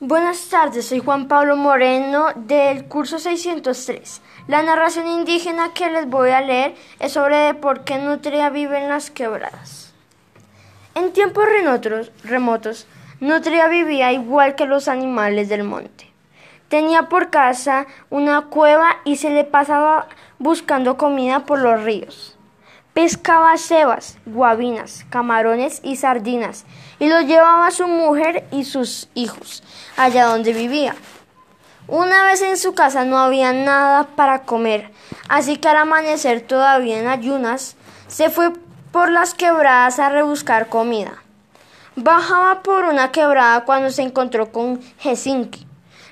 Buenas tardes, soy Juan Pablo Moreno del curso 603. La narración indígena que les voy a leer es sobre por qué Nutria vive en las quebradas. En tiempos remotos, Nutria vivía igual que los animales del monte. Tenía por casa una cueva y se le pasaba buscando comida por los ríos. Pescaba cebas, guabinas, camarones y sardinas y los llevaba a su mujer y sus hijos allá donde vivía. Una vez en su casa no había nada para comer, así que al amanecer todavía en ayunas, se fue por las quebradas a rebuscar comida. Bajaba por una quebrada cuando se encontró con Helsinki,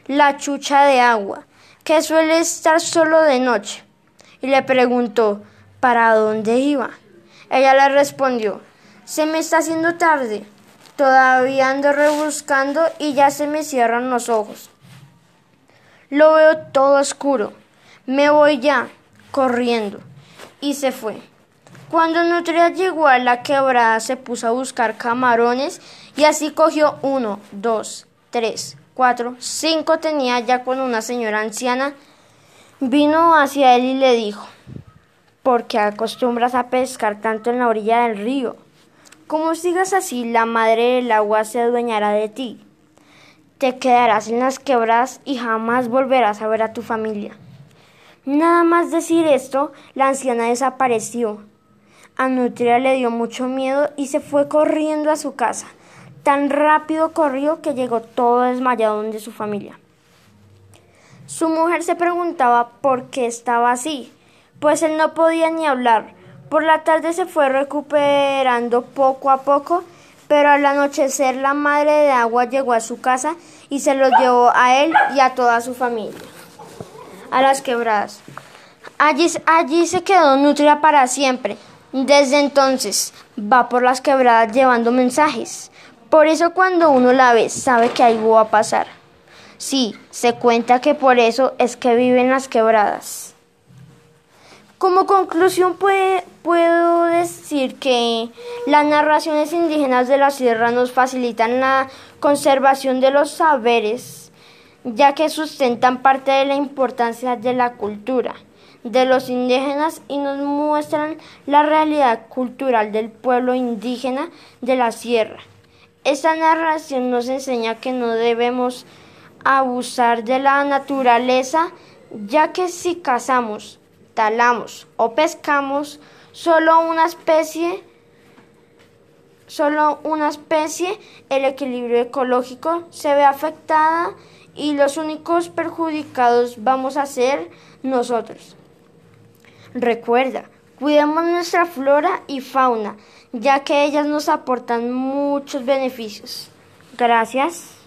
la chucha de agua, que suele estar solo de noche, y le preguntó para dónde iba. Ella le respondió, se me está haciendo tarde, todavía ando rebuscando y ya se me cierran los ojos. Lo veo todo oscuro, me voy ya, corriendo, y se fue. Cuando Nutria llegó a la quebrada se puso a buscar camarones y así cogió uno, dos, tres, cuatro, cinco tenía ya cuando una señora anciana vino hacia él y le dijo porque acostumbras a pescar tanto en la orilla del río. Como sigas así, la madre del agua se adueñará de ti. Te quedarás en las quebradas y jamás volverás a ver a tu familia. Nada más decir esto, la anciana desapareció. A Nutria le dio mucho miedo y se fue corriendo a su casa. Tan rápido corrió que llegó todo desmayado donde su familia. Su mujer se preguntaba por qué estaba así pues él no podía ni hablar. Por la tarde se fue recuperando poco a poco, pero al anochecer la madre de agua llegó a su casa y se los llevó a él y a toda su familia. A las quebradas. Allí, allí se quedó Nutria para siempre. Desde entonces va por las quebradas llevando mensajes. Por eso cuando uno la ve sabe que algo va a pasar. Sí, se cuenta que por eso es que vive en las quebradas. Como conclusión puedo decir que las narraciones indígenas de la sierra nos facilitan la conservación de los saberes, ya que sustentan parte de la importancia de la cultura de los indígenas y nos muestran la realidad cultural del pueblo indígena de la sierra. Esta narración nos enseña que no debemos abusar de la naturaleza, ya que si cazamos, talamos o pescamos, solo una especie solo una especie, el equilibrio ecológico se ve afectada y los únicos perjudicados vamos a ser nosotros. Recuerda, cuidemos nuestra flora y fauna, ya que ellas nos aportan muchos beneficios. Gracias.